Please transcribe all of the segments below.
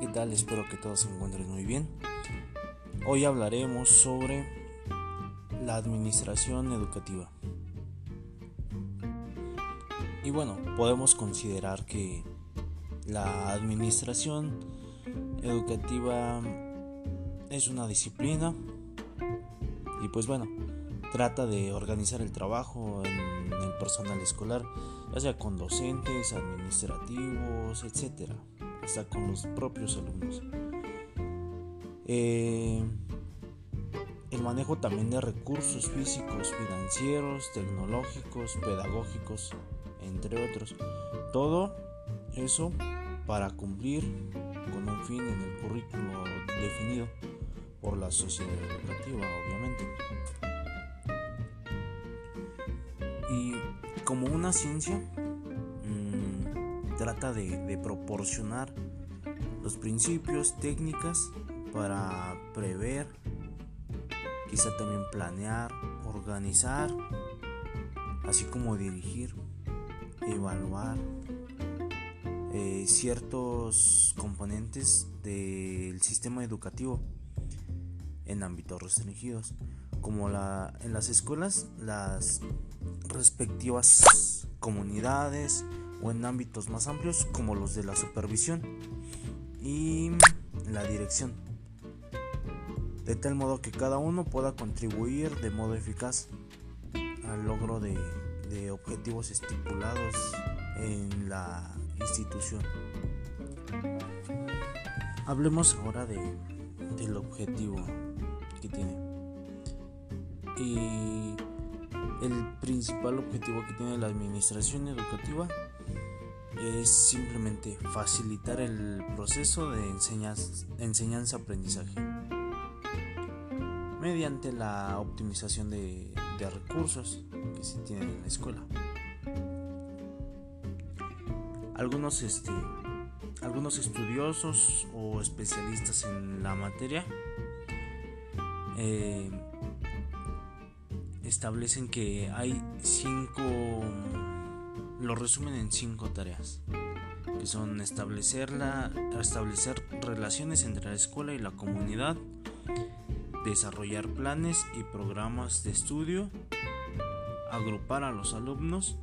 ¿qué tal? Espero que todos se encuentren muy bien. Hoy hablaremos sobre la administración educativa. Y bueno, podemos considerar que la administración educativa es una disciplina y pues bueno, trata de organizar el trabajo en el personal escolar, ya sea con docentes, administrativos, etcétera hasta con los propios alumnos. Eh, el manejo también de recursos físicos, financieros, tecnológicos, pedagógicos, entre otros. Todo eso para cumplir con un fin en el currículo definido por la sociedad educativa, obviamente. Y como una ciencia, trata de, proporcionar los principios, técnicas para prever, quizá también planear, organizar, así como dirigir, evaluar eh, ciertos componentes del sistema educativo en ámbitos restringidos, como la, en las escuelas las respectivas comunidades o en ámbitos más amplios como los de la supervisión y la dirección, de tal modo que cada uno pueda contribuir de modo eficaz al logro de, objetivos estipulados en la institución. Hablemos ahora de, del objetivo que tiene. Y el principal objetivo que tiene la administración educativa es simplemente facilitar el proceso de enseñanza-aprendizaje mediante la optimización de, recursos que se tienen en la escuela. Algunos, este, algunos estudiosos o especialistas en la materia eh, establecen que hay cinco lo resumen en cinco tareas, que son establecer, establecer relaciones entre la escuela y la comunidad, desarrollar planes y programas de estudio, agrupar a los alumnos,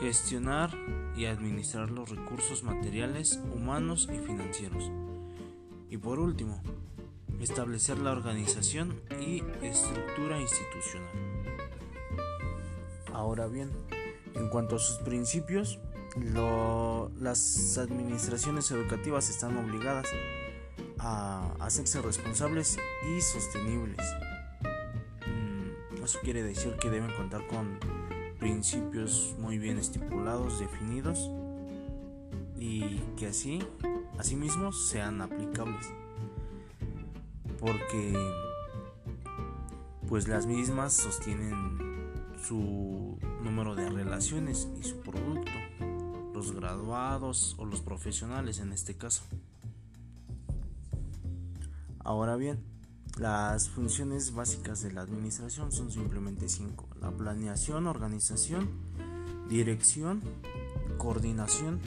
gestionar y administrar los recursos materiales, humanos y financieros. Y por último, establecer la organización y estructura institucional. Ahora bien, en cuanto a sus principios, las administraciones educativas están obligadas a hacerse responsables y sostenibles. Mm, eso quiere decir que deben contar con principios muy bien estipulados, definidos y que así, asimismo, sean aplicables. Porque pues las mismas sostienen su número de relaciones y su producto, los graduados o los profesionales en este caso. Ahora bien, las funciones básicas de la administración son simplemente cinco. La planeación, organización, dirección, coordinación,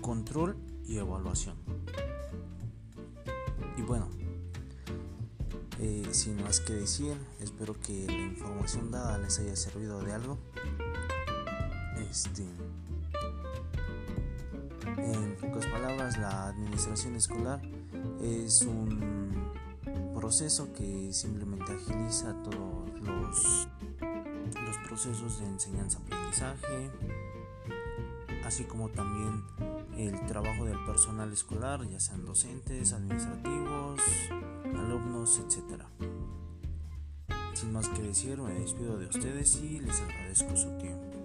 control y evaluación. Y bueno, eh, sin más que decir, espero que la información dada les haya servido de algo. Este, en pocas palabras, la administración escolar es un proceso que simplemente agiliza todos los, los procesos de enseñanza-aprendizaje, así como también el trabajo del personal escolar, ya sean docentes, administrativos, alumnos, etc. Sin más que decir, me despido de ustedes y les agradezco su tiempo.